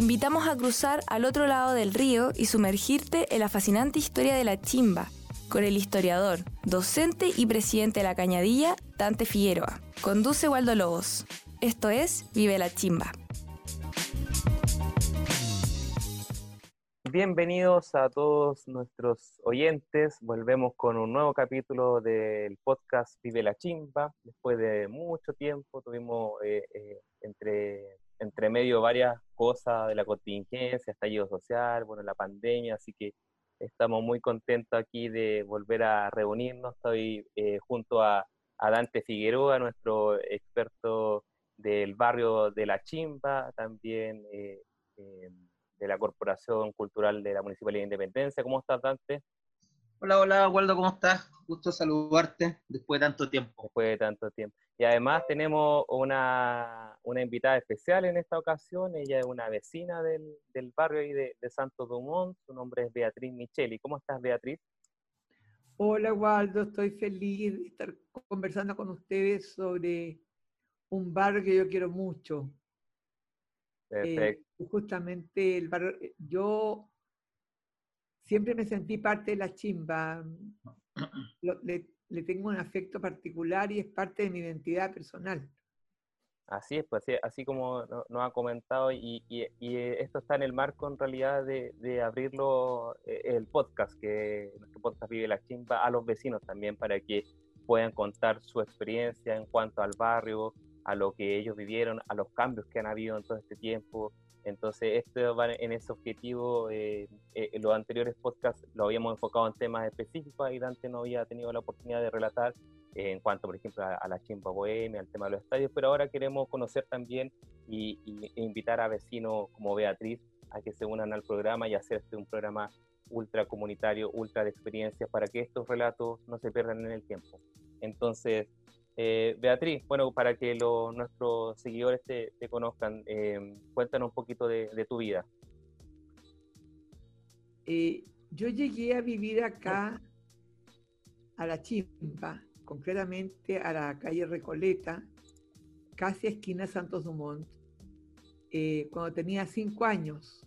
invitamos a cruzar al otro lado del río y sumergirte en la fascinante historia de la chimba, con el historiador, docente y presidente de la Cañadilla, Dante Figueroa. Conduce Waldo Lobos. Esto es Vive la Chimba. Bienvenidos a todos nuestros oyentes. Volvemos con un nuevo capítulo del podcast Vive la Chimba. Después de mucho tiempo tuvimos eh, eh, entre, entre medio varias cosas de la contingencia, estallido social, bueno, la pandemia, así que estamos muy contentos aquí de volver a reunirnos. Estoy eh, junto a, a Dante Figueroa, nuestro experto del barrio de La Chimba, también de la Corporación Cultural de la Municipalidad de Independencia. ¿Cómo estás, Dante? Hola, hola, Waldo, ¿cómo estás? Gusto saludarte después de tanto tiempo. Después de tanto tiempo. Y además tenemos una, una invitada especial en esta ocasión. Ella es una vecina del, del barrio y de, de, Santo Dumont. Su nombre es Beatriz Micheli. ¿Cómo estás, Beatriz? Hola, Waldo. Estoy feliz de estar conversando con ustedes sobre un barrio que yo quiero mucho, Perfecto. Eh, justamente el barrio, eh, yo siempre me sentí parte de la chimba, Lo, le, le, tengo un afecto particular y es parte de mi identidad personal. Así es, pues así, como nos ha comentado, y, y, y, esto está en el marco en realidad de, de abrirlo eh, el podcast, que nuestro podcast Vive la Chimba, a los vecinos también para que puedan contar su experiencia en cuanto al barrio, a lo que ellos vivieron, a los cambios que han habido en todo este tiempo. Entonces, esto va en ese objetivo. Eh, eh, los anteriores podcasts lo habíamos enfocado en temas específicos y Dante no había tenido la oportunidad de relatar eh, en cuanto, por ejemplo, a, a, la chimba bohemia, al tema de los estadios, pero ahora queremos conocer también y, y, e invitar a vecinos como Beatriz a que se unan al programa y hacer este un programa ultra comunitario, ultra de experiencias, para que estos relatos no se pierdan en el tiempo. Entonces, eh, Beatriz, bueno, para que lo, nuestros seguidores te, te conozcan, eh, cuéntanos un poquito de, de tu vida. Eh, yo llegué a vivir acá, a la Chimba, concretamente a la calle Recoleta, casi a esquina Santos Dumont, cuando tenía cinco años.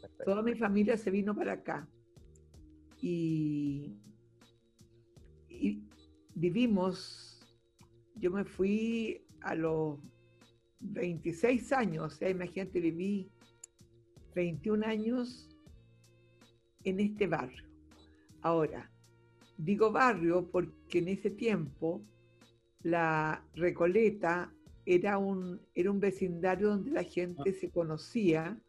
Perfecto. Toda mi familia se vino para acá y, y vivimos yo me fui a los 26 años, o sea, imagínate, viví 21 años en este barrio. Ahora, digo barrio porque en ese tiempo la Recoleta era un, era un vecindario donde la gente se conocía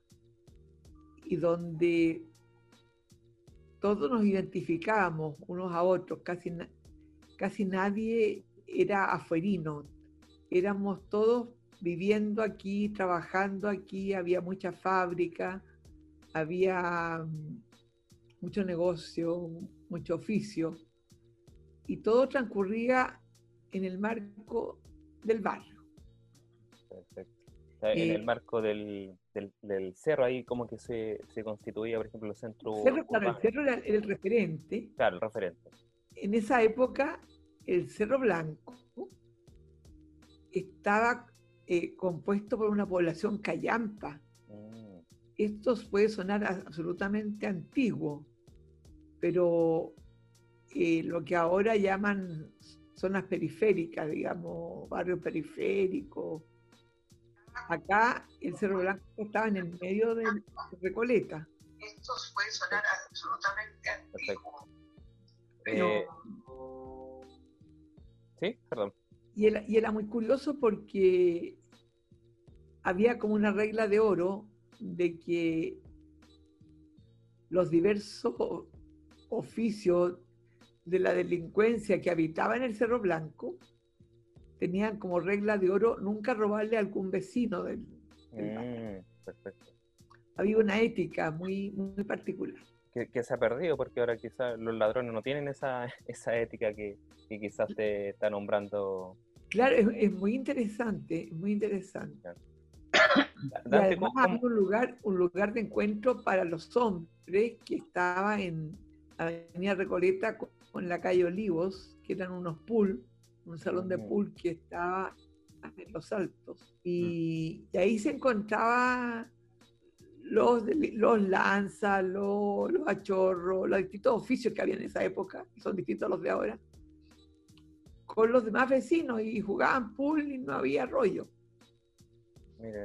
y donde todos nos identificábamos unos a otros, casi, casi nadie era afuerino. Éramos todos viviendo aquí, trabajando aquí, había mucha fábrica, había mm, mucho negocio, mucho oficio, y todo transcurría en el marco del barrio. Perfecto. En eh, el marco del, del, del, cerro, ahí como que se, se, constituía, por ejemplo, el centro... Cerro, claro, el cerro era el referente. Claro, el referente. En esa época el Cerro Blanco estaba eh, compuesto por una población callampa. Mm. Esto puede sonar absolutamente antiguo, pero eh, lo que ahora llaman zonas periféricas, digamos, barrio periférico. Acá el Cerro Blanco estaba en el medio de Recoleta. Esto puede sonar absolutamente antiguo. Pero, eh, Sí, perdón. Y era, y era, muy curioso porque había como una regla de oro de que los diversos oficios de la delincuencia que habitaban en el Cerro Blanco tenían como regla de oro nunca robarle a algún vecino del, del mm, perfecto. Había una ética muy, muy particular que, que, se ha perdido, porque ahora quizás los ladrones no tienen esa, esa ética que, que quizás te está nombrando. Claro, es, es muy interesante, muy interesante. Claro. Y además había un lugar, un lugar de encuentro para los hombres que estaba en Avenida Recoleta con, la calle Olivos, que eran unos pool, un salón de pool que estaba en los altos. Y, y ahí se encontraba los, los lanzas, los, los achorros, los distintos oficios que había en esa época, que son distintos a los de ahora, con los demás vecinos y jugaban pool y no había rollo.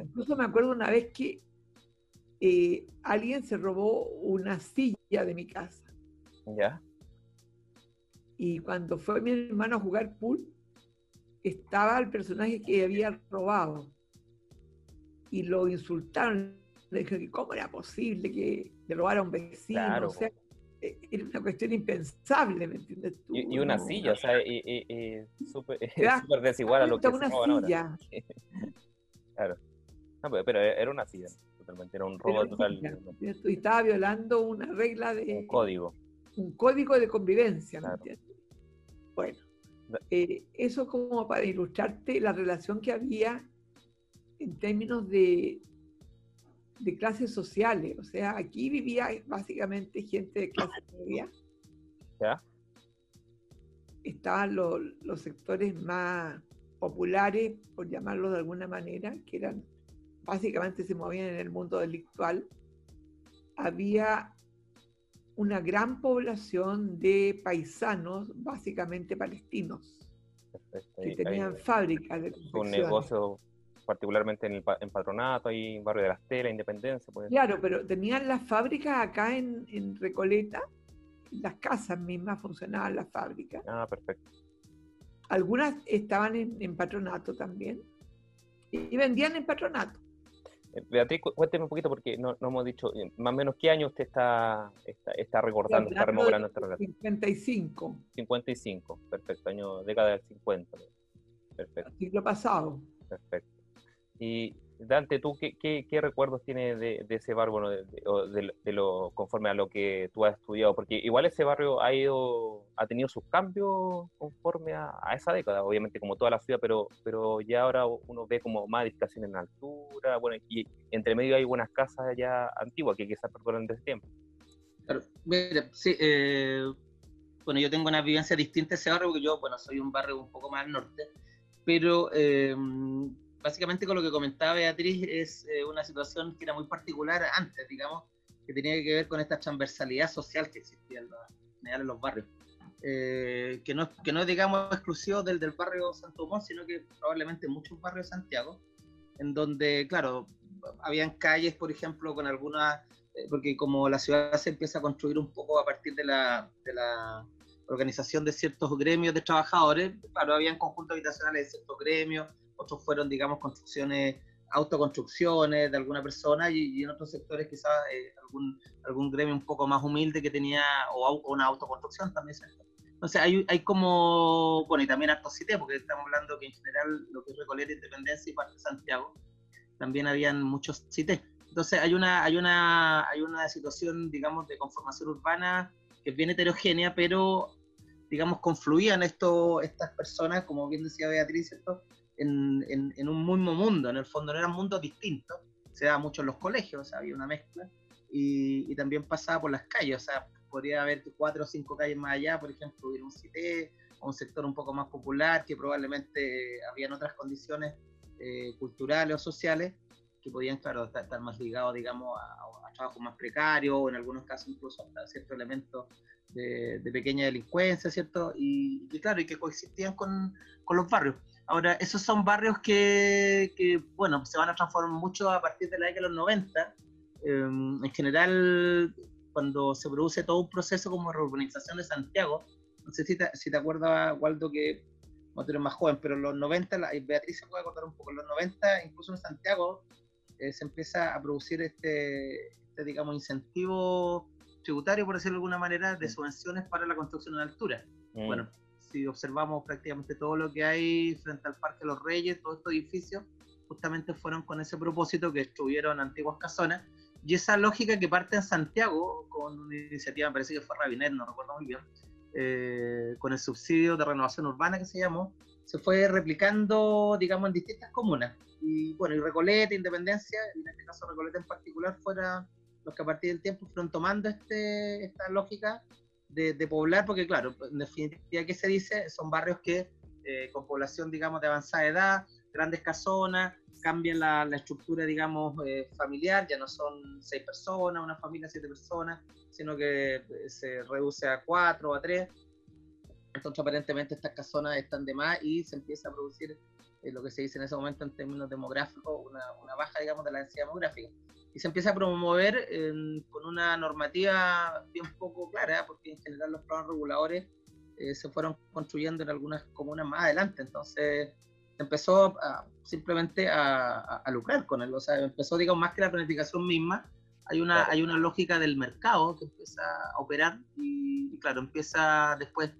Incluso me acuerdo una vez que eh, alguien se robó una silla de mi casa. ¿Ya? Y cuando fue mi hermano a jugar pool, estaba el personaje que había robado. Y lo insultaron. Cómo era posible que le robara a un vecino. O sea, e, era una cuestión impensable, ¿me entiendes tú? Y, una silla, o sea, y, súper desigual a lo que una silla. claro. No, pero era una silla, totalmente, era un robo total. Y estaba violando una regla de... Un código. Un código de convivencia, ¿me entiendes? Bueno, eh, eso como para ilustrarte la relación que había en términos de, de clases sociales. O sea, aquí vivía básicamente gente de clase media. ¿Ya? Estaban los sectores más populares, por llamarlo de alguna manera, que eran básicamente se movían en el mundo delictual. Había una gran población de paisanos, básicamente palestinos, que tenían fábricas de Un negocio particularmente en, el, en Patronato, ahí en Barrio de las Telas, Independencia. Claro, pero tenían las fábricas acá en, en Recoleta, las casas mismas funcionaban las fábricas. Ah, perfecto. Algunas estaban en, en Patronato también y vendían en Patronato. Eh, Beatriz, cuénteme un poquito porque no, no, hemos dicho eh, más o menos qué año usted está, está, recordando, está remodelando esta relación. 55. 55, perfecto, año, década del 50. Perfecto. siglo pasado. Perfecto. Y Dante, ¿tú qué, qué, recuerdos tienes de, ese barrio, de, lo, conforme a lo que tú has estudiado? Porque igual ese barrio ha ido, ha tenido sus cambios conforme a, esa década, obviamente como toda la ciudad, pero, pero ya ahora uno ve como más edificaciones en altura, bueno, y entre medio hay buenas casas ya antiguas que quizás perduran desde tiempo. Claro, mira, sí, eh, bueno, yo tengo una vivencia distinta a ese barrio, porque yo, bueno, soy un barrio un poco más al norte, pero... Eh, básicamente con lo que comentaba Beatriz es eh, una situación que era muy particular antes, digamos, que tenía que ver con esta transversalidad social que existía en, los barrios. Eh, que, no, que no es, digamos, exclusivo del, del barrio Santo Tomás, sino que probablemente muchos barrios de Santiago, en donde, claro, habían calles, por ejemplo, con algunas, eh, porque como la ciudad se empieza a construir un poco a partir de la, de la organización de ciertos gremios de trabajadores, claro, habían conjuntos habitacionales de ciertos gremios, otros fueron, digamos, construcciones, autoconstrucciones de alguna persona y, en otros sectores quizás eh, algún, algún gremio un poco más humilde que tenía o, una autoconstrucción también. Entonces hay, hay como, bueno, y también harto cité, porque estamos hablando que en general lo que es Recoleta, Independencia y parte de Santiago, también habían muchos cités. Entonces hay una, hay, una, hay una situación, digamos, de conformación urbana que es bien heterogénea, pero, digamos, confluían esto, estas personas, como bien decía Beatriz, ¿cierto? En, un mismo mundo, en el fondo no eran mundos distintos, se daba mucho en los colegios, o sea, había una mezcla, y, también pasaba por las calles, o sea, podría haber cuatro o cinco calles más allá, por ejemplo, hubiera un CITE, o un sector un poco más popular, que probablemente habían otras condiciones eh, culturales o sociales que podían, claro, estar, más ligados, digamos, a, a trabajos más precarios, o en algunos casos incluso a ciertos elementos de, pequeña delincuencia, ¿cierto? Y, claro, y que coexistían con, con los barrios. Ahora, esos son barrios que, que, bueno, se van a transformar mucho a partir de la década de los 90. Em, en general, cuando se produce todo un proceso como reurbanización de Santiago, no sé si te, si te acuerdas, Waldo, que no eres más joven, pero en los 90, la, Beatriz se puede contar un poco, en los 90, incluso en Santiago, eh, se empieza a producir este, este, digamos, incentivo tributario, por decirlo de alguna manera, de subvenciones para la construcción en altura. Mm. Bueno, si observamos prácticamente todo lo que hay frente al Parque de los Reyes, todos estos edificios, justamente fueron con ese propósito que estuvieron antiguas casonas. Y esa lógica que parte en Santiago, con una iniciativa, me parece que fue Rabiner, no recuerdo muy bien, eh, con el subsidio de renovación urbana que se llamó, se fue replicando, digamos, en distintas comunas. Y bueno, y Recoleta, Independencia, en este caso Recoleta en particular, fueron los que a partir del tiempo fueron tomando este, esta lógica de, poblar, porque claro, en definitiva, ¿qué se dice? Son barrios que eh, con población, digamos, de avanzada edad, grandes casonas, cambian la, estructura, digamos, eh, familiar, ya no son seis personas, una familia, siete personas, sino que eh, se reduce a cuatro o a tres. Entonces, aparentemente, estas casonas están de más y se empieza a producir lo que se dice en ese momento en términos demográficos, una, una baja, digamos, de la densidad demográfica y se empieza a promover con una normativa bien poco clara, porque en general los planos reguladores eh, se fueron construyendo en algunas comunas más adelante, entonces empezó simplemente a, lucrar con él, o sea, empezó, digamos, más que la planificación misma, hay una, hay una lógica del mercado que empieza a operar y, claro, empieza después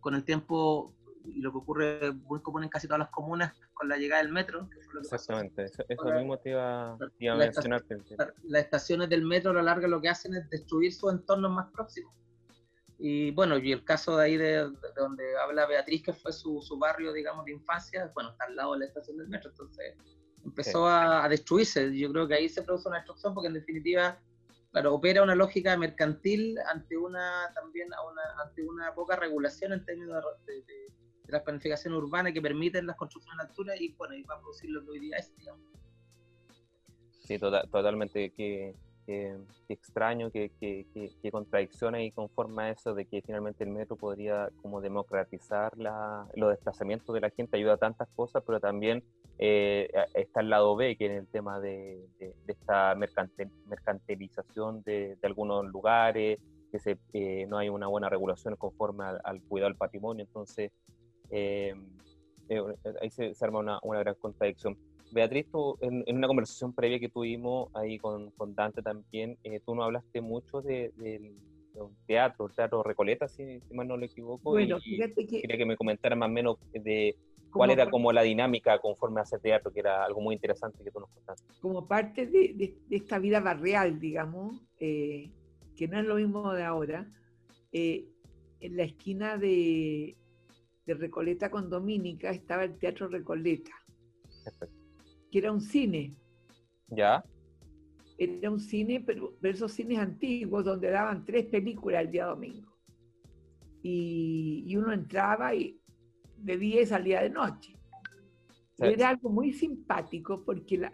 con el tiempo y lo que ocurre muy común en casi todas las comunas con la llegada del metro. Exactamente, eso, mismo te iba, a mencionar. las estaciones del metro a lo largo lo que hacen es destruir sus entornos más próximos. Y bueno, y el caso de ahí de, donde habla Beatriz, que fue su, su, barrio, digamos, de infancia, bueno, está al lado de la estación del metro, entonces empezó a, a, destruirse. Yo creo que ahí se produce una destrucción porque en definitiva, claro, opera una lógica mercantil ante una también una, ante una poca regulación en términos de, de la planificación urbana que permiten las construcciones en altura y bueno, y va a producir lo que hoy día es, digamos. Sí, tota-, totalmente, que, extraño, que, que, que, contradicción ahí conforma eso de que finalmente el metro podría como democratizar la, los desplazamientos de la gente, ayuda a tantas cosas, pero también eh, está el lado B, que es el tema de, de, esta mercantilización de, de, algunos lugares, que se, eh, no hay una buena regulación conforme al, al, cuidado del patrimonio, entonces eh, eh, ahí se, arma una, una, gran contradicción. Beatriz, tú, en, una conversación previa que tuvimos ahí con, con Dante también, eh, tú no hablaste mucho de, un teatro, el teatro Recoleta, si, mal no lo equivoco. Bueno, fíjate que... Quería que me comentara más o menos de cuál era como la dinámica conforme a ese teatro, que era algo muy interesante que tú nos contaste. Como parte de, de, esta vida barrial, digamos, que no es lo mismo de ahora, en la esquina de de Recoleta con Dominica estaba el Teatro Recoleta, que era un cine. ¿Ya? Era un cine, pero, esos cines antiguos donde daban tres películas el día domingo. Y, uno entraba y de día y salía de noche. Era algo muy simpático porque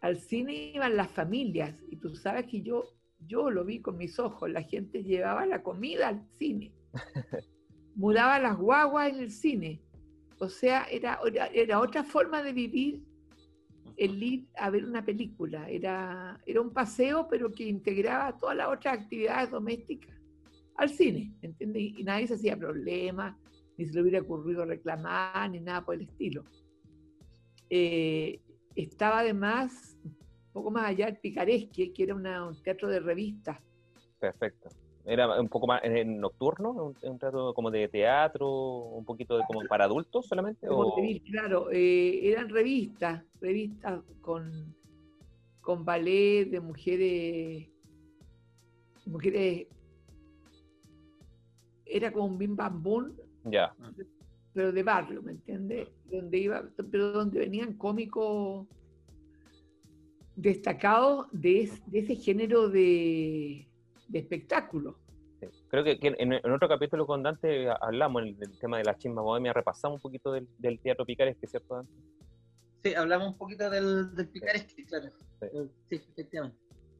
al cine iban las familias y tú sabes que yo, yo lo vi con mis ojos, la gente llevaba la comida al cine. mudaba las guaguas en el cine. O sea, era, era otra forma de vivir el ir a ver una película. Era, era un paseo, pero que integraba todas las otras actividades domésticas al cine, ¿entiendes? Y nadie se hacía problema, ni se le hubiera ocurrido reclamar, ni nada por el estilo. Eh, estaba además un poco más allá el Picaresque, que era un teatro de revistas. Perfecto. Era un poco más en nocturno, un, un trato como de teatro, un poquito de como para adultos solamente. O... Claro, eh, eran revistas, revistas con, con ballet de mujeres, mujeres, era como un bim bam boom, ya. pero de barrio, ¿me entiendes? Donde iba, pero donde venían cómicos destacados de, de ese género de de espectáculo. Creo que, en, otro capítulo con Dante hablamos del, tema de la chisma bohemia, repasamos un poquito del, teatro picaresque, ¿cierto, Dante? Sí, hablamos un poquito del, del picaresque, claro. Sí. efectivamente.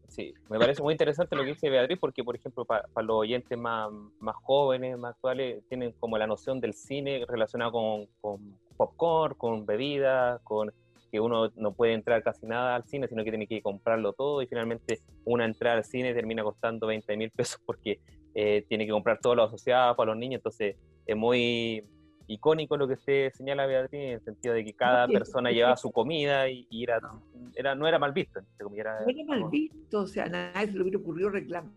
Sí, me parece muy interesante lo que dice Beatriz, porque, por ejemplo, para, los oyentes más, más jóvenes, más actuales, tienen como la noción del cine relacionado con, con popcorn, con bebidas, con que uno no puede entrar casi nada al cine, sino que tiene que comprarlo todo y finalmente una entrada al cine termina costando 20 mil pesos porque eh, tiene que comprar todo lo asociado para los niños, entonces es muy icónico lo que usted señala Beatriz en el sentido de que cada persona llevaba su comida y, era, era, no era mal visto. Era, no era mal visto, o sea, nadie se le hubiera ocurrido reclamar.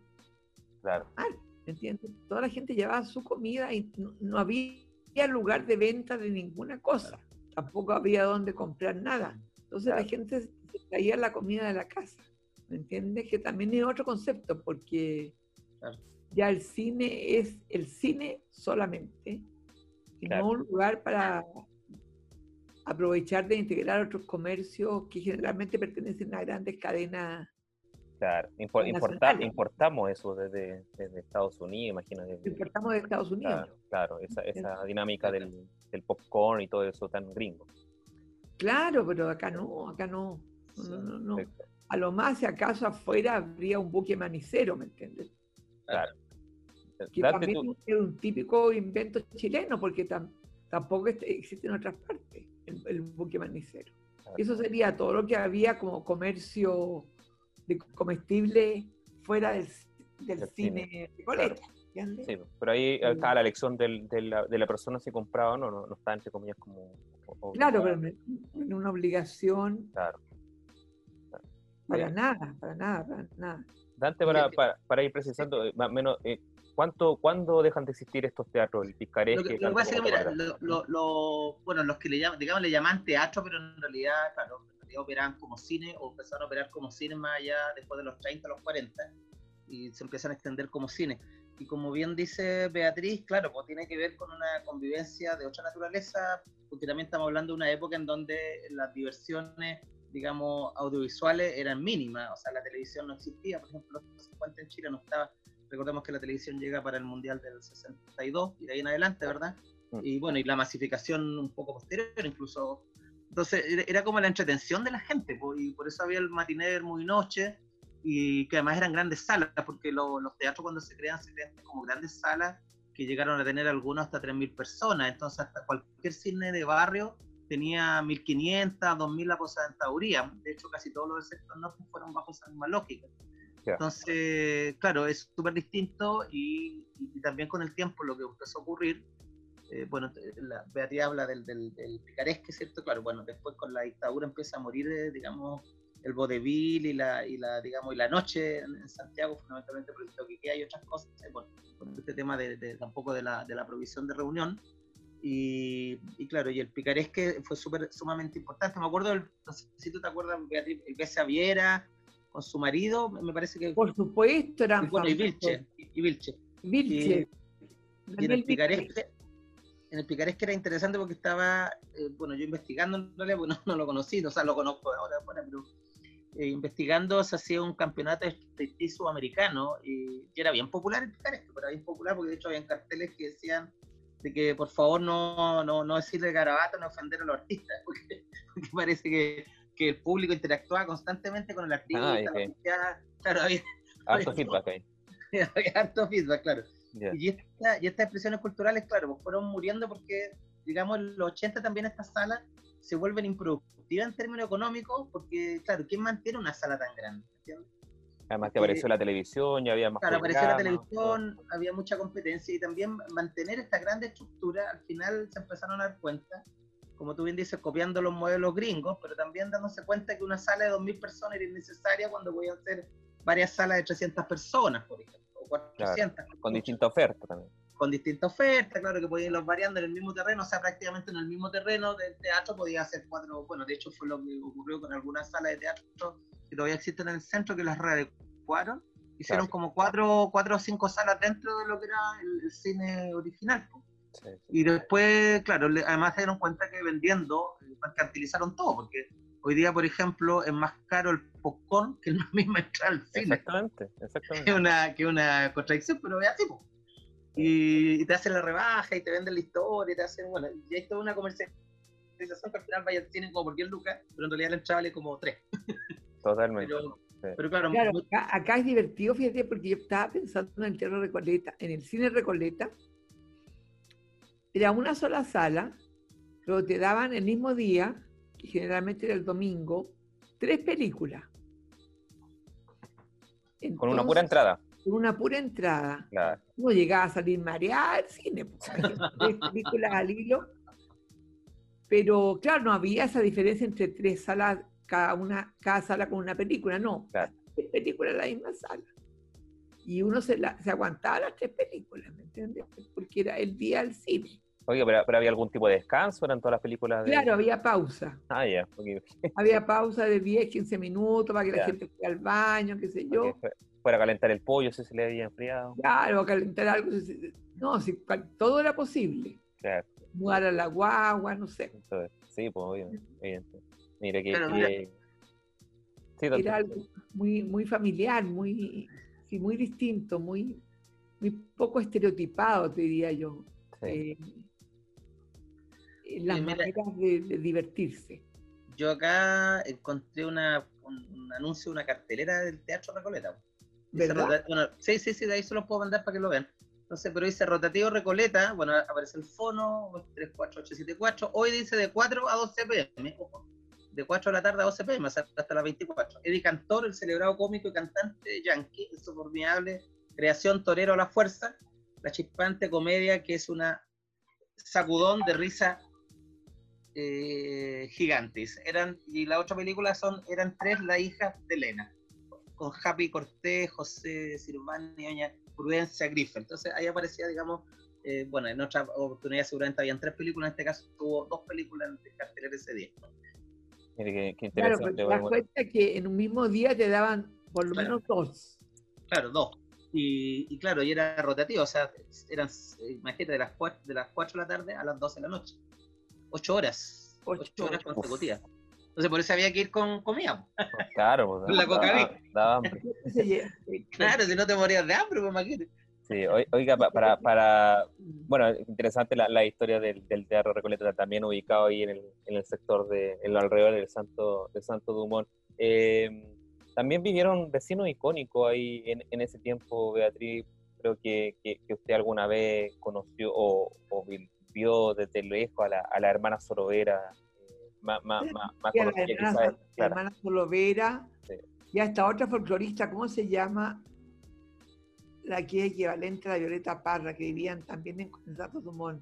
Claro. ¿Me entiendes? Toda la gente llevaba su comida y no había lugar de venta de ninguna cosa tampoco había dónde comprar nada. Entonces la gente se traía la comida de la casa. ¿Me entiendes? Que también es otro concepto, porque ya el cine es el cine solamente, y no un lugar para aprovechar de integrar otros comercios que generalmente pertenecen a grandes cadenas Claro, importamos eso desde, Estados Unidos, imagínate. Importamos de Estados Unidos. Claro, esa, dinámica del, popcorn y todo eso tan gringo. Claro, pero acá no, acá no. No, no, no. A lo más, si acaso afuera habría un buque manicero, ¿me entiendes? Claro. Que también es un típico invento chileno, porque tampoco existe en otras partes el, buque manicero. Eso sería todo lo que había como comercio de comestible fuera del, cine, de coleta. Sí, pero ahí acá la elección del, de, la, de, la, persona si compraba o no, no, está entre comillas como... claro, pero en una obligación. Claro. Para nada, para nada, para nada. Dante, para, para, para ir precisando, eh, más o menos, eh, ¿cuánto, ¿cuándo dejan de existir estos teatros? El picaresque. Lo que, mira, lo, bueno, los que le llaman, digamos, le llaman teatro, pero en realidad, claro, operaban como cine o empezaron a operar como cine más allá después de los 30, los 40 y se empiezan a extender como cine. Y como bien dice Beatriz, claro, pues tiene que ver con una convivencia de otra naturaleza, porque también estamos hablando de una época en donde las diversiones, digamos, audiovisuales eran mínimas, o sea, la televisión no existía, por ejemplo, los 50 en Chile no estaba, recordemos que la televisión llega para el Mundial del 62 y de ahí en adelante, ¿verdad? Mm. Y bueno, y la masificación un poco posterior, incluso entonces era como la entretención de la gente, y por eso había el matiner muy noche, y que además eran grandes salas, porque los teatros cuando se crean se crean como grandes salas que llegaron a tener algunos hasta 3.000 personas, entonces hasta cualquier cine de barrio tenía 1.500, 2.000 aposentadurías, de hecho casi todos los sector no fueron bajo esa misma lógica. Entonces, claro, es súper distinto y, y, también con el tiempo lo que empezó a ocurrir eh, bueno, la Beatriz habla del, del, picaresque, ¿cierto? Claro, bueno, después con la dictadura empieza a morir, eh, digamos, el vodevil y la, y la, digamos, y la noche en, Santiago, fundamentalmente por el que hay otras cosas, eh, por, este tema de, tampoco de la, de la provisión de reunión. Y, y, claro, y el picaresque fue super, sumamente importante. Me acuerdo, no sé si tú te acuerdas, Beatriz, el que Viera con su marido, me parece que... Por supuesto, era y, bueno, y Vilche. Y, Vilche. Vilche. Y, en el picaresque en el picaresque era interesante porque estaba, eh, bueno, yo investigando en realidad, bueno, no lo conocí, o sea, lo conozco ahora, pero eh, investigando se hacía un campeonato de sudamericano y, y, era bien popular el picaresque, pero era bien popular porque de hecho había carteles que decían de que por favor no, no, no decirle garabato, no ofender a los artistas, porque, parece que, que, el público interactuaba constantemente con el artista. Ah, okay. claro, había, harto feedback ahí. había harto feedback, claro. Y, esta, y estas expresiones culturales, claro, pues fueron muriendo porque, digamos, en los 80 también estas salas se vuelven improductivas en términos económicos, porque, claro, ¿quién mantiene una sala tan grande? Además que apareció la televisión, y había más Claro, apareció la televisión, había mucha competencia y también mantener esta gran estructura, al final se empezaron a dar cuenta, como tú bien dices, copiando los modelos gringos, pero también dándose cuenta que una sala de 2.000 personas era innecesaria cuando a hacer varias salas de 300 personas, por ejemplo con distinta oferta también. Con distinta oferta, claro, que podían irlos variando en el mismo terreno, o sea, prácticamente en el mismo terreno del teatro podía hacer cuatro, bueno, de hecho fue lo que ocurrió con algunas salas de teatro que todavía existen en el centro, que las readecuaron, hicieron como cuatro, cuatro o cinco salas dentro de lo que era el, cine original. Y después, claro, además se dieron cuenta que vendiendo, eh, mercantilizaron todo, porque Hoy día, por ejemplo, es más caro el popcorn que la misma entrada al cine. Exactamente, exactamente. Que una, que una contradicción, pero es así. Y, y, te hacen la rebaja y te venden la historia y te hacen, bueno, y hay toda una comercialización que al final vaya cine como por 10 lucas, pero en realidad la entrada vale como 3. Totalmente. Pero, claro, acá, es divertido, fíjate, porque yo estaba pensando en el Teatro Recoleta, en el cine Recoleta, era una sola sala, pero te daban el mismo día generalmente era el domingo, tres películas. con una pura entrada. Una pura entrada. Claro. No llegaba a salir mareada al cine, pues, películas al hilo. Pero claro, no había esa diferencia entre tres salas, cada, una, cada sala con una película, no. Tres películas en la misma sala. Y uno se, se aguantaba las tres películas, ¿me entiendes? Porque era el día al cine. Oye, pero, había algún tipo de descanso, eran todas las películas. De... Claro, había pausa. Ah, ya. había pausa de 10, 15 minutos para que la gente fuera al baño, qué sé yo. Fuera a calentar el pollo si se le había enfriado. Claro, calentar algo. No, si, todo era posible. Claro. Mudar a la guagua, no sé. sí, pues obviamente. Mira que. era algo muy, muy familiar, muy, sí, muy distinto, muy, muy poco estereotipado, te diría yo. Eh, las maneras de, divertirse. Yo acá encontré una, un, anuncio de una cartelera del Teatro Recoleta. Bueno, sí, sí, sí, de ahí se los puedo mandar para que lo vean. Entonces, pero dice rotativo Recoleta, bueno, aparece el fono, 34874, hoy dice de 4 a 12 pm, de 4 de la tarde a 12 pm, hasta las 24. Eddie Cantor, el celebrado cómico y cantante yankee, insupernable, creación torero a la fuerza, la chispante comedia que es una sacudón de risa eh, gigantes. Eran, y la otra película son, eran tres la hija de Elena, con Happy Cortés, José Sirván y doña Prudencia Griffith. Entonces ahí aparecía, digamos, eh, bueno, en otra oportunidad seguramente habían tres películas, en este caso tuvo dos películas en cartelera ese día. Mire, qué, interesante. Claro, te das cuenta que en un mismo día te daban por lo menos dos. Claro, dos. Y, claro, y era rotativo, o sea, eran, imagínate, de las, 4, de las 4 de la tarde a las 12 de la noche. 8 horas. 8, horas consecutivas. Entonces por eso había que ir con comida. Claro, pues, con la coca daba, hambre. claro, si no te morías de hambre, pues imagínate. Sí, oiga, para, para bueno, interesante la, la historia del, del, Teatro Recoleta, también ubicado ahí en el, en el sector de, en lo alrededor del Santo, del Santo Dumont. Eh, también vivieron vecinos icónicos ahí en, en, ese tiempo, Beatriz, creo que, que, usted alguna vez conoció o, o vio desde lejos a la, a la hermana Sorovera, más, más, más, la hermana, Solovera, y hasta otra folclorista, ¿cómo se llama? La que es equivalente a la Violeta Parra, que vivían también en Santo Dumont.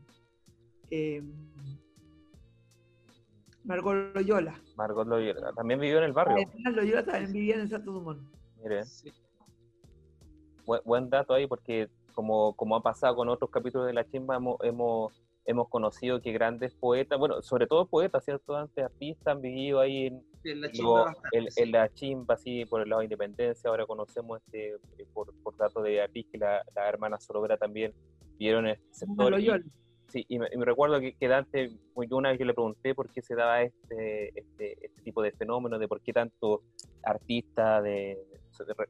Eh, Margot Loyola. Margot Loyola, también vivió en el barrio. Loyola también vivía en Santo Dumont. Mire. Buen, dato ahí, porque como, como ha pasado con otros capítulos de La Chimba, hemos hemos conocido que grandes poetas, bueno, sobre todo poetas, ¿cierto? Antes artistas han vivido ahí en, la, chimba en, la chimba, sí, por el lado de Independencia. Ahora conocemos este, eh, por, por datos de Artis que la, la hermana Solovera también vivieron en este sector. Y, sí, y me, recuerdo que, que Dante, una vez que le pregunté por qué se daba este, este, este tipo de fenómeno, de por qué tanto artista de,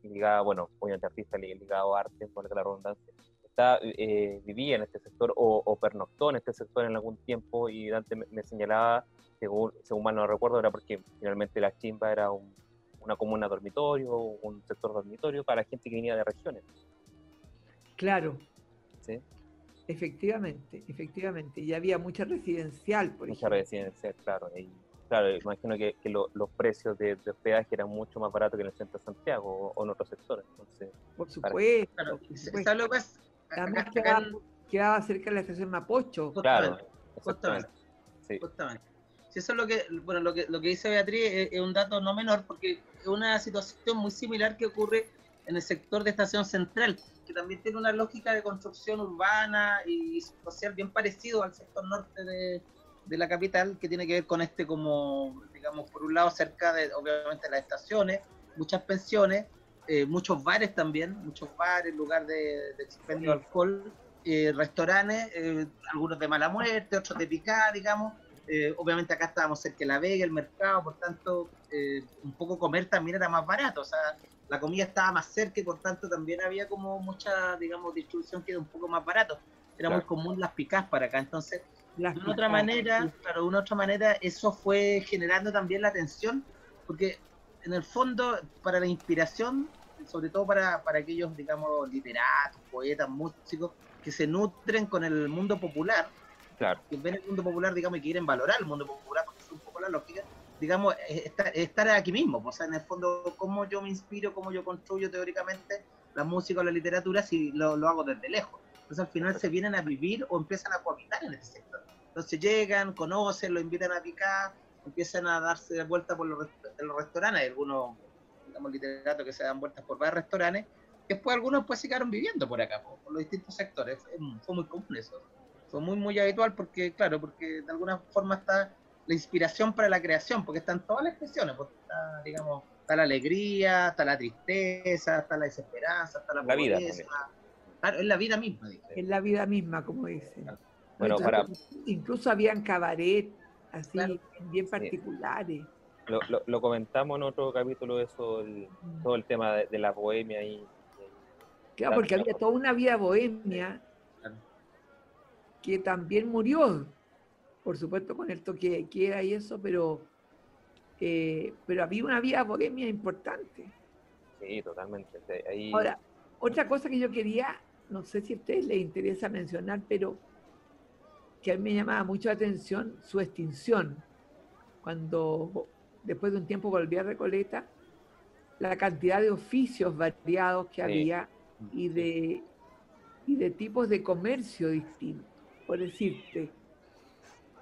ligado, bueno, obviamente artista ligado a arte, por la redundancia, eh, vivía en este sector o, pernoctó en este sector en algún tiempo y Dante me, señalaba, según, según, mal no recuerdo, era porque finalmente la chimba era una comuna dormitorio, un sector dormitorio para gente que venía de regiones. Claro. ¿Sí? Efectivamente, efectivamente. Y había mucha residencial, por mucha residencial, claro. Y, claro, imagino que, los precios de, hospedaje eran mucho más baratos que en el centro de Santiago o, en otros sectores. Entonces, por supuesto. Claro, por supuesto. Además quedaba, cerca de la estación Mapocho. Claro, justamente. Sí. justamente. eso es lo que, bueno, lo que, lo que dice Beatriz es, un dato no menor, porque es una situación muy similar que ocurre en el sector de Estación Central, que también tiene una lógica de construcción urbana y social bien parecido al sector norte de, de la capital, que tiene que ver con este como, digamos, por un lado cerca de, obviamente, las estaciones, muchas pensiones, eh, muchos bares también, muchos bares, lugar de, de expendio de alcohol, eh, restaurantes, eh, algunos de mala muerte, otros de picada, digamos. obviamente acá estábamos cerca de la Vega, el mercado, por tanto, un poco comer también era más barato, o sea, la comida estaba más cerca y por tanto también había como mucha, digamos, distribución que era un poco más barato. Era muy común las picadas para acá, entonces, de una otra manera, claro, de una otra manera, eso fue generando también la atención, porque en el fondo, para la inspiración, sobre todo para, para aquellos, digamos, literatos, poetas, músicos, que se nutren con el mundo popular, claro. que ven el mundo popular, digamos, y quieren valorar el mundo popular, porque es un poco la lógica, digamos, estar, aquí mismo, o sea, en el fondo, cómo yo me inspiro, cómo yo construyo teóricamente la música o la literatura si lo, lo hago desde lejos. Entonces al final se vienen a vivir o empiezan a cohabitar en ese sector. Entonces llegan, conocen, lo invitan a picar, empiezan a darse de vuelta por los, los restaurantes, hay algunos, digamos, literatos que se dan vueltas por varios restaurantes, después algunos pues se quedaron viviendo por acá, por, los distintos sectores, fue, muy común eso, fue muy, muy habitual porque, claro, porque de alguna forma está la inspiración para la creación, porque están todas las expresiones, porque está, digamos, está la alegría, está la tristeza, está la desesperanza, está la, la vida. Claro, es la vida misma. Es la vida misma, como dice. Bueno, para... Incluso habían cabaret, así, bien particulares. Lo, comentamos en otro capítulo, eso, todo el tema de, la bohemia y... Claro, porque había toda una vida bohemia que también murió, por supuesto con el toque de queda y eso, pero, eh, pero había una vida bohemia importante. Sí, totalmente. Ahora, otra cosa que yo quería, no sé si a ustedes les interesa mencionar, pero que a mí me llamaba mucho la atención su extinción. Cuando después de un tiempo volví a Recoleta, la cantidad de oficios variados que había y de, y de tipos de comercio distintos. Por decirte,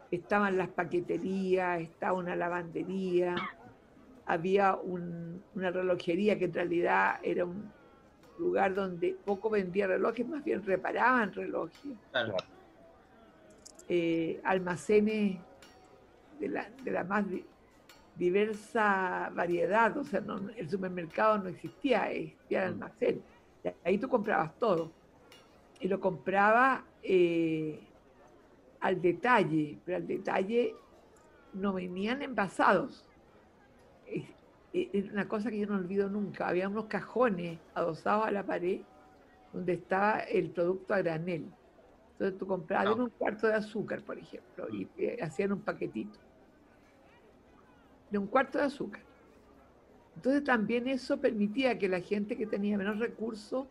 estaban las paqueterías, estaba una lavandería, había una relojería que en realidad era un lugar donde poco vendía relojes, más bien reparaban relojes. Eh, almacenes de la, de la más diversa variedad, o sea, el supermercado no existía, existía el mm. almacén. Ahí tú comprabas todo. Y lo compraba eh, al detalle, pero al detalle no venían envasados. Es una cosa que yo no olvido nunca. Había unos cajones adosados a la pared donde estaba el producto a granel. Entonces tú comprabas un cuarto de azúcar, por ejemplo, y mm. hacían un paquetito de un cuarto de azúcar. Entonces también eso permitía que la gente que tenía menos recursos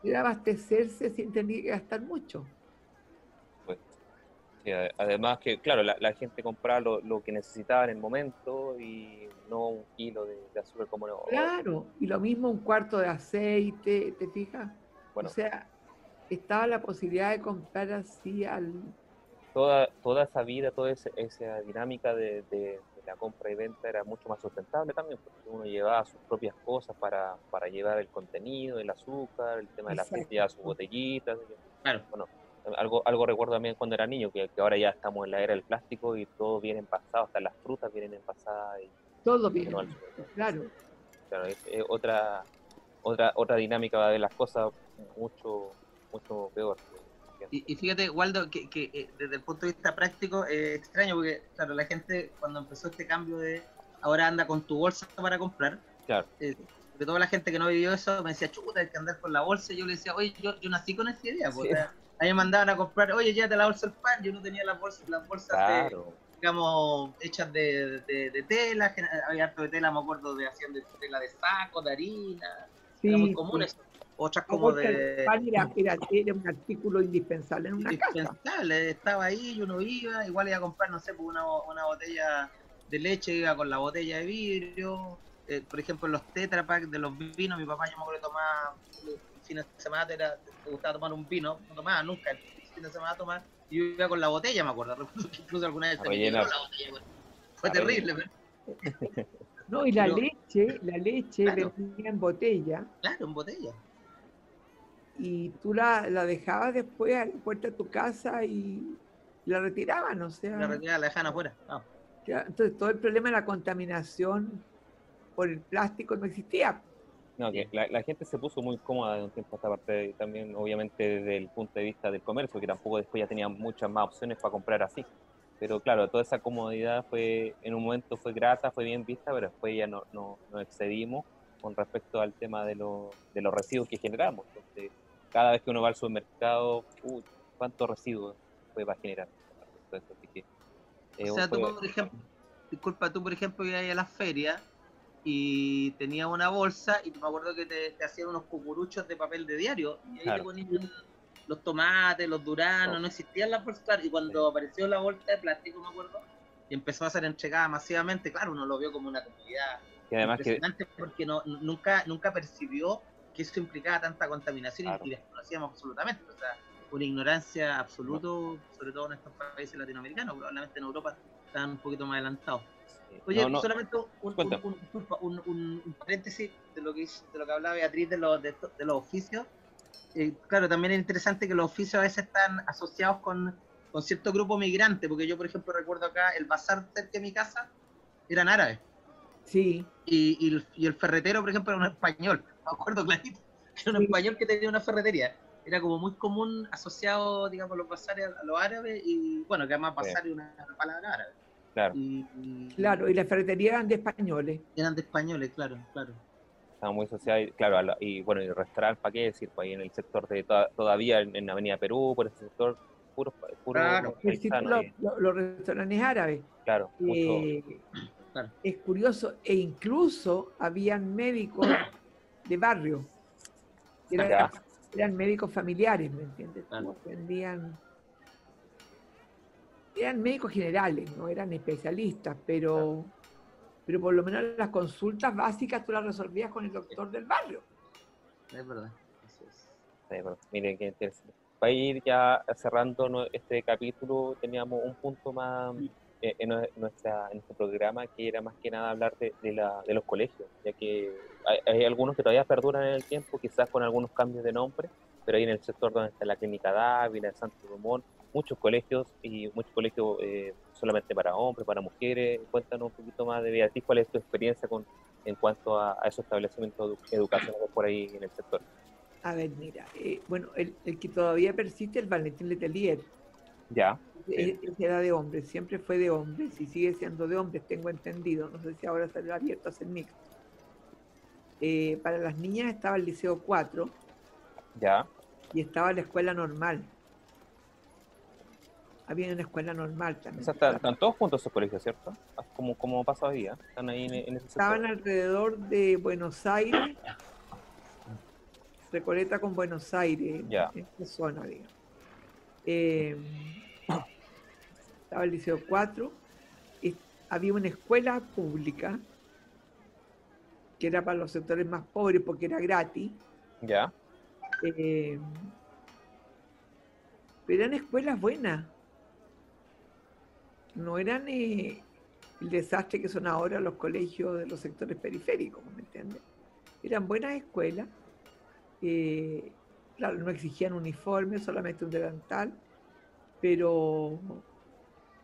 pudiera abastecerse sin tener que gastar mucho. Pues, además que, claro, la, gente compraba lo, que necesitaba en el momento y no un kilo de, azúcar como... Claro, y lo mismo un cuarto de aceite, ¿te fijas? Bueno. O sea, estaba la posibilidad de comprar así al... Toda, toda esa vida, toda esa, dinámica de la compra y venta era mucho más sustentable también, porque uno llevaba sus propias cosas para, para llevar el contenido, el azúcar, el tema de la gente sus botellitas. Claro. Bueno, algo, algo recuerdo también cuando era niño, que, que, ahora ya estamos en la era del plástico y todo viene envasado, hasta las frutas vienen envasadas. Y, todo viene, claro. Claro, es, otra, otra, otra dinámica de las cosas mucho, mucho peor. Y, fíjate, Waldo, que, eh, desde el punto de vista práctico es extraño porque, claro, la gente cuando empezó este cambio de ahora anda con tu bolsa para comprar, claro. Eh, de toda la gente que no vivió eso me decía, chuta, hay que andar con la bolsa. Y yo le decía, oye, yo, yo nací con esa idea. Porque a mí me mandaban a comprar, oye, llévate la bolsa del pan. Yo no tenía las bolsas, las bolsas digamos, hechas de, de, tela. Había harto de tela, me acuerdo, de hacían de tela de saco, de harina. Sí, era muy común eso otras como de... Era, era, un artículo indispensable en una indispensable, estaba ahí, yo no iba, igual iba a comprar, no sé, pues, una, una botella de leche, iba con la botella de vidrio, eh, por ejemplo, los Tetra de los vinos, mi papá yo me acuerdo tomaba, el fin de semana era, te gustaba tomar un vino, no tomaba nunca, el fin de semana tomar, y yo iba con la botella, me acuerdo, incluso alguna vez se la botella, fue terrible, pero... No, y la leche, la leche venía en botella. Claro, en botella y tú la, la, dejabas después a la puerta de tu casa y la retiraban, o sea. La retiraban, la dejaban afuera. Entonces todo el problema de la contaminación por el plástico no existía. No, que la, gente se puso muy cómoda de un tiempo a esta parte, también obviamente desde el punto de vista del comercio, que tampoco después ya tenía muchas más opciones para comprar así. Pero claro, toda esa comodidad fue, en un momento fue grata, fue bien vista, pero después ya no, no, nos excedimos con respecto al tema de, de los residuos que generamos. Entonces, cada vez que uno va al supermercado, uh, ¿cuántos residuos puede generar? o sea, tú, por ejemplo, disculpa, tú, por ejemplo, ibas a la feria y tenías una bolsa y me acuerdo que te, hacían unos cucuruchos de papel de diario y ahí te ponían los tomates, los duranos, no, existían las bolsas. Y cuando apareció la bolsa de plástico, me acuerdo, y empezó a ser entregada masivamente, claro, uno lo vio como una comunidad impresionante porque no, nunca, nunca percibió que eso implicaba tanta contaminación y desconocíamos absolutamente. O sea, una ignorancia absoluta, sobre todo en estos países latinoamericanos, probablemente en Europa están un poquito más adelantados. Oye, solamente un, un, paréntesis de lo que de lo que hablaba Beatriz de los, de, los oficios. Eh, claro, también es interesante que los oficios a veces están asociados con, con cierto grupo migrante, porque yo, por ejemplo, recuerdo acá el bazar cerca de mi casa eran árabes. Sí. Y, y, el, y, el, ferretero, por ejemplo, era un español me acuerdo clarito, que era un español que tenía una ferretería. Era como muy común asociado, digamos, los bazares a los árabes y, bueno, que además bazar es una palabra árabe. Claro. Y, y- Claro, y las ferreterías eran de españoles. eran de españoles, claro, claro. Estaba muy asociado, y, claro, la- y bueno, y restaurante, ¿para qué decir? Pues ahí en el sector de, toda- todavía en, en Avenida Perú, por ese sector, puro, puro Claro. Paisano, los, y, los- los restaurantes árabes. claro, mucho, Eh, Claro. Es curioso, e incluso habían médicos de barrio. eran, médicos familiares, ¿me entiendes? Claro. atendían- eran médicos generales, no eran especialistas, pero, pero por lo menos las consultas básicas tú las resolvías con el doctor del barrio. Es verdad. Así es. Sí, bueno, miren qué interesante. Para ir ya cerrando este capítulo, teníamos un punto más en, nue- nuestra, en nuestro programa que era más que nada hablar de, de la- de los colegios, ya que hay, hay algunos que todavía perduran en el tiempo, quizás con algunos cambios de nombre, pero ahí en el sector donde está la Clínica Dávila, Santo Dumont, muchos colegios y muchos colegios eh, solamente para hombres, para mujeres. Cuéntanos un poquito más de Beatriz, cuál es tu experiencia con, en cuanto a, a esos establecimientos edu- educacionales por ahí en el sector. A ver, mira, eh, bueno, el, el que todavía persiste es el Valentín Letelier. Ya, E- Ese era de hombres, siempre fue de hombres y sigue siendo de hombres, tengo entendido. No sé si ahora salió abierto a ser mixto. Eh, para las niñas estaba el Liceo 4 ya, y estaba la escuela normal. Había una escuela normal también. O sea, están, están todos juntos esos colegios, ¿cierto? Ah, Como, como pasa hoy día. Están ahí en, en ese sector. Estaban alrededor de Buenos Aires, Recoleta con Buenos Aires, Ya. en esa zona, digamos. Eh, estaba el Liceo 4, y había una escuela pública que era para los sectores más pobres porque era gratis. Ya, eh, pero eran escuelas buenas. No eran eh, el desastre que son ahora los colegios de los sectores periféricos, ¿me entiendes? Eran buenas escuelas. eh, claro, no exigían uniforme, solamente un delantal, pero,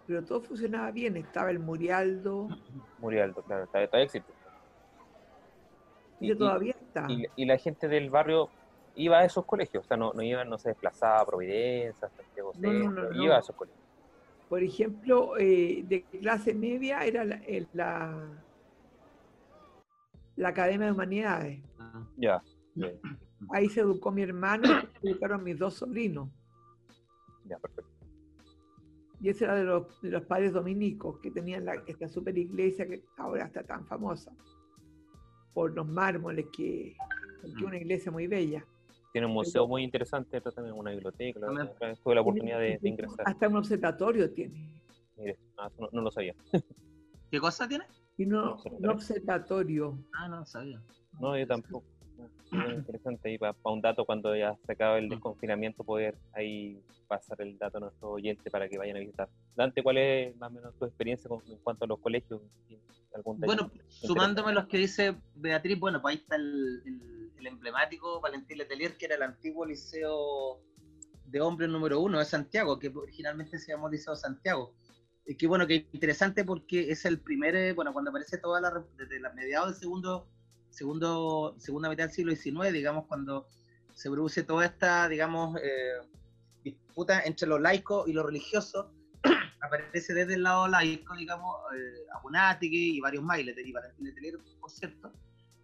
pero todo funcionaba bien. Estaba el Murialdo, Murialdo, claro, todavía, todavía existe. y que todavía está. y- y la gente del barrio iba a esos colegios, o sea, no, no iban, no se desplazaba a Providencia, a Santiago No, no, Centro, no, no. iba a esos colegios. Por ejemplo, eh, de clase media era la, el- la, la Academia de Humanidades. Ah, Ya, ya, Ahí se educó mi hermano y se educaron mis dos sobrinos. ya, perfecto. Y ese era de los, de los padres dominicos que tenían la- esta super iglesia que ahora está tan famosa por los mármoles, que, es una iglesia muy bella. Tiene un museo muy interesante, esto también una biblioteca, la tuve la oportunidad de, de ingresar. Hasta un observatorio tiene. Mire, ah, eso no, no lo sabía. ¿Qué cosa tiene? Y no, Observatorio. un observatorio. Ah, no sabía. No, yo tampoco. Interesante ahí para, un dato cuando ya se acabe el desconfinamiento poder ahí pasar el dato a nuestros oyentes para que vayan a visitar. Dante, ¿cuál es más o menos tu experiencia con- en cuanto a los colegios? ¿Algún dato Bueno, sumándome a los que dice Beatriz, bueno, pues ahí está el, el- el emblemático Valentín Letelier, que era el antiguo liceo de hombres número uno de Santiago, que originalmente se llamó Liceo Santiago. Y que bueno, que interesante porque es el primer, eh, bueno, cuando aparece toda la, desde la mediados del segundo, segundo, segunda mitad del siglo XIX, digamos, cuando se produce toda esta, digamos, eh, disputa entre lo laico y lo religioso, aparece desde el lado laico, digamos, eh, y varios más, y Valentín Letelier, por cierto,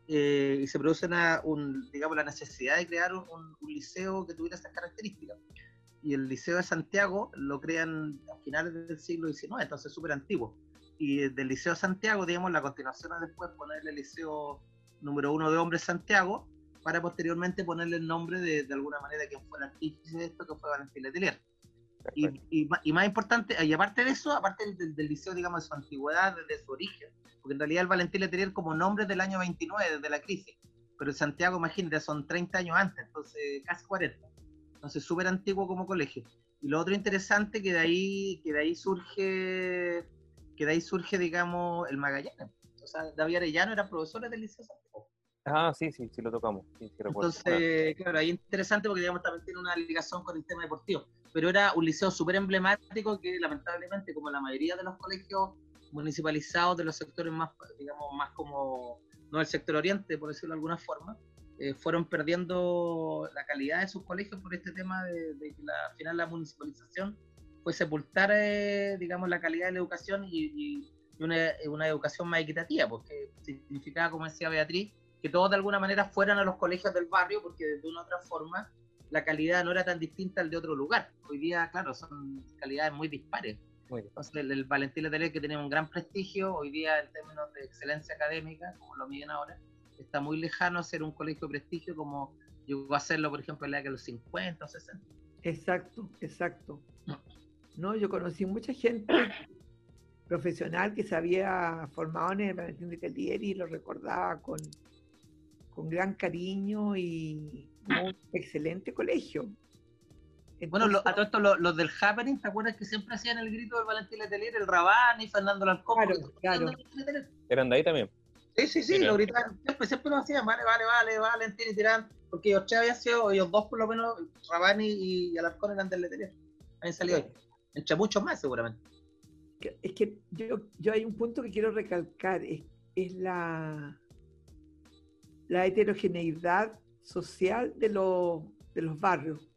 eh, y se produce una, un, digamos, la necesidad de crear un, un- liceo que tuviera esas características. Y el Liceo de Santiago lo crean a finales del siglo XIX, entonces es súper antiguo. Y del Liceo de Santiago, digamos, la continuación es después ponerle el Liceo número uno de hombres Santiago, para posteriormente ponerle el nombre de, de alguna manera quien fue el artífice de esto, que fue Valentín Letelier. Y, y, y más importante, y aparte de eso, aparte del, del- del liceo, digamos, de su antigüedad, de su origen, porque en realidad el Valentín Letelier como nombre es del año 29, desde la crisis, pero Santiago, imagínate, son 30 años antes, entonces casi 40. Entonces súper antiguo como colegio. Y lo otro interesante que de ahí, que de ahí surge, que de ahí surge, digamos, el Magallanes. O sea, David Arellano era profesor del Liceo Santiago. Ah, sí, sí, sí lo tocamos. Sí, sí recuerdo. Entonces, claro, ahí interesante porque digamos también tiene una ligación con el tema deportivo. Pero era un liceo súper emblemático que lamentablemente, como la mayoría de los colegios municipalizados de los sectores más, digamos, más como, no el sector oriente, por decirlo de alguna forma, eh, fueron perdiendo la calidad de sus colegios por este tema de, de que la, al final la municipalización fue sepultar, eh, digamos, la calidad de la educación y, una, una, educación más equitativa, porque significaba, como decía Beatriz, que todos de alguna manera fueran a los colegios del barrio, porque de una u otra forma la calidad no era tan distinta al de otro lugar. Hoy día, claro, son calidades muy dispares. Entonces, el, Valentín Letelier, que tenía un gran prestigio, hoy día en términos de excelencia académica, como lo miden ahora, está muy lejano a ser un colegio de prestigio como llegó a serlo, por ejemplo, en la de los 50 o 60. Exacto, exacto. No, yo conocí mucha gente profesional que se había formado en el Valentín Letelier y lo recordaba con, con gran cariño y un excelente colegio. bueno, a todo esto, los, del Happening, ¿te acuerdas que siempre hacían el grito del Valentín Letelier, el Rabani, Fernando Larcón? Claro, ¿Eran de ahí también? Sí, sí, sí, lo gritaban, siempre, siempre lo hacían, vale, vale, vale, Valentín y Tirán, porque ellos tres habían sido, ellos dos por lo menos, Rabani y Alarcón eran del Letelier, habían salido ahí, entre muchos más seguramente. Es que yo, yo hay un punto que quiero recalcar, es, es la, la heterogeneidad social de, los, de los barrios.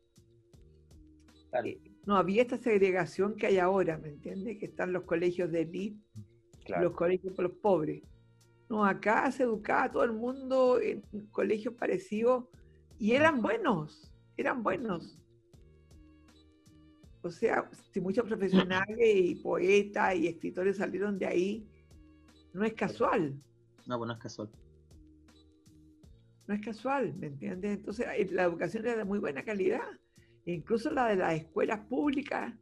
Eh, no había esta segregación que hay ahora, ¿me entiendes? Que están los colegios de élite, los colegios para los pobres. No, acá se educaba todo el mundo en colegios parecidos y eran buenos, eran buenos. O sea, si muchos profesionales y poetas y escritores salieron de ahí, no es casual. No, pues no es casual no es casual, ¿me entiendes? Entonces, eh, la educación era de muy buena calidad. incluso la de las escuelas públicas,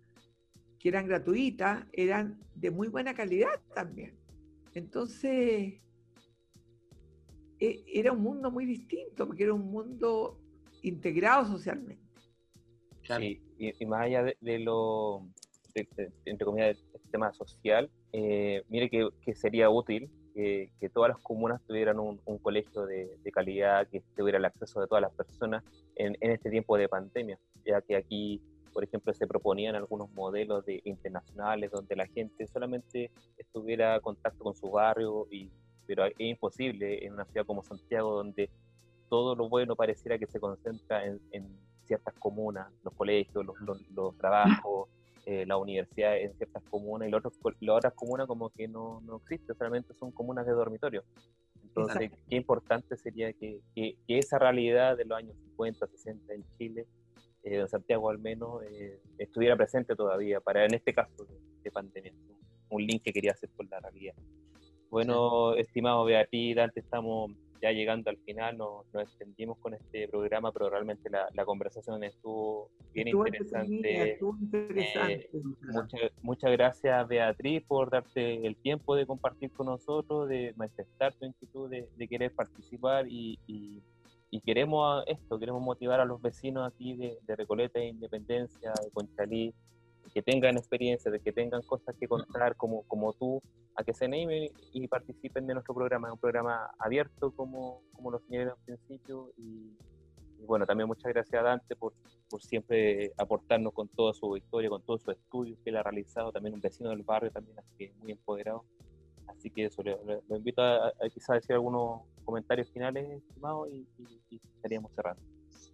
que eran gratuitas, eran de muy buena calidad también. Entonces, e, era un mundo muy distinto, porque era un mundo integrado socialmente. Sí, y, más allá de, lo, entre comillas, del tema social, eh, mire que, que, sería útil que, todas las comunas tuvieran un, colegio de, calidad, que tuviera el acceso de todas las personas en, este tiempo de pandemia, ya que aquí, por ejemplo, se proponían algunos modelos de, internacionales donde la gente solamente estuviera en contacto con su barrio, y, pero es imposible en una ciudad como Santiago, donde todo lo bueno pareciera que se concentra en, ciertas comunas, los colegios, los, los trabajos eh, la universidad en ciertas comunas y las otras comunas como que no, no existe, solamente son comunas de dormitorio. Entonces, qué importante sería que, que, esa realidad de los años 50, 60 en Chile, eh, en Santiago al menos, eh, estuviera presente todavía, para en este caso de, pandemia. Un link que quería hacer con la realidad. Bueno, estimado Beatriz, antes estamos ya llegando al final, nos, extendimos con este programa, pero realmente la, conversación estuvo bien interesante. Eh, muchas, gracias, Beatriz, por darte el tiempo de compartir con nosotros, de manifestar tu inquietud de, querer participar y, queremos esto, queremos motivar a los vecinos aquí de, Recoleta, de Independencia, de Conchalí, que tengan experiencia, de que tengan cosas que contar como, como tú, a que se animen y participen de nuestro programa. Es un programa abierto, como, como lo señalé al principio. Y, bueno, también muchas gracias a Dante por, por siempre aportarnos con toda su historia, con todos sus estudios que él ha realizado. También un vecino del barrio, también así que muy empoderado. Así que eso, lo, invito a, a, decir algunos comentarios finales, estimado, y estaríamos cerrando.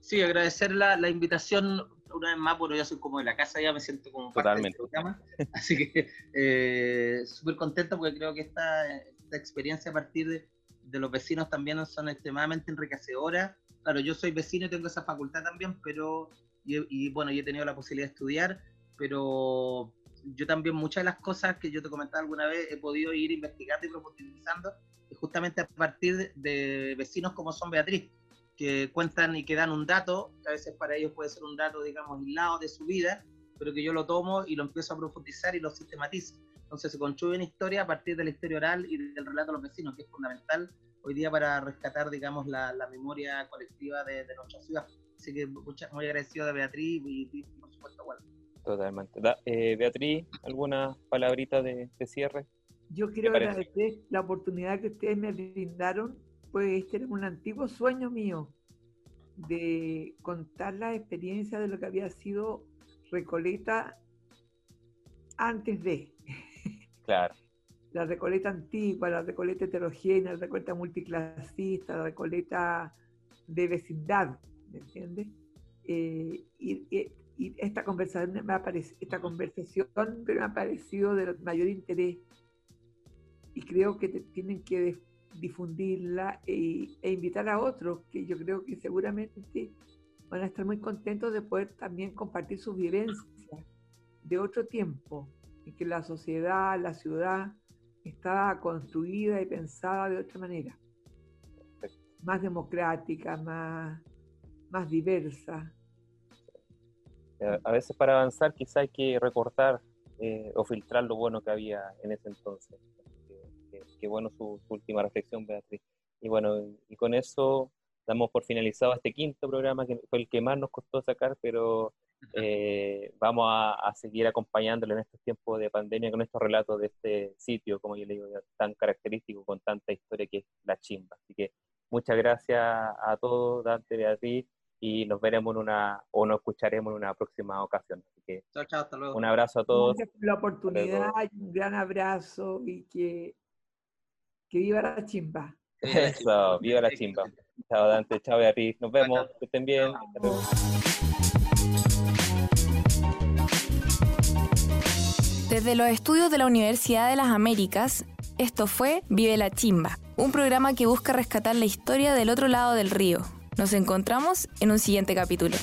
Sí, agradecer la, la, invitación una vez más, bueno, ya soy como de la casa, ya me siento como Totalmente. parte del programa, así que eh, súper contento porque creo que esta, esta experiencia a partir de, de, los vecinos también son extremadamente enriquecedoras. Claro, yo soy vecino y tengo esa facultad también, pero, y, bueno, yo he tenido la posibilidad de estudiar, pero yo también muchas de las cosas que yo te comentaba alguna vez he podido ir investigando y profundizando justamente a partir de vecinos como son Beatriz que cuentan y que dan un dato, que a veces para ellos puede ser un dato, digamos, aislado de su vida, pero que yo lo tomo y lo empiezo a profundizar y lo sistematizo. Entonces se construye una historia a partir de la historia oral y del relato de los vecinos, que es fundamental hoy día para rescatar, digamos, la, la memoria colectiva de, nuestra ciudad. Así que muy agradecido de Beatriz y, por supuesto, igual. Totalmente. Eh, Beatriz, ¿alguna palabrita de, de cierre? Yo quiero agradecer la oportunidad que ustedes me brindaron pues este era un antiguo sueño mío de contar la experiencia de lo que había sido Recoleta antes de. Claro. La Recoleta antigua, la Recoleta heterogénea, la Recoleta multiclasista, la Recoleta de vecindad, ¿me entiendes? Eh, y, y esta conversación me ha esta conversación me ha parecido de mayor interés y creo que tienen que difundirla e, e, invitar a otros que yo creo que seguramente van a estar muy contentos de poder también compartir sus vivencias de otro tiempo en que la sociedad, la ciudad estaba construida y pensada de otra manera, más democrática, más, más diversa. Eh, a veces para avanzar quizá hay que recortar eh, o filtrar lo bueno que había en ese entonces. Qué bueno su, última reflexión, Beatriz. Y bueno, y con eso damos por finalizado este quinto programa, que fue el que más nos costó sacar, pero eh, vamos a, seguir acompañándole en estos tiempos de pandemia con estos relatos de este sitio, como yo le digo, tan característico, con tanta historia que es la chimba. Así que muchas gracias a todos, Dante, Beatriz, y nos veremos en una, o nos escucharemos en una próxima ocasión. Así que chao, chao, hasta luego. un abrazo a todos. Gracias por la oportunidad, un gran abrazo y que, que viva la chimba. Eso, viva la chimba. Chao Dante, chao Beatriz, nos vemos, que estén bien. Desde los estudios de la Universidad de las Américas, esto fue Vive la Chimba, un programa que busca rescatar la historia del otro lado del río. Nos encontramos en un siguiente capítulo.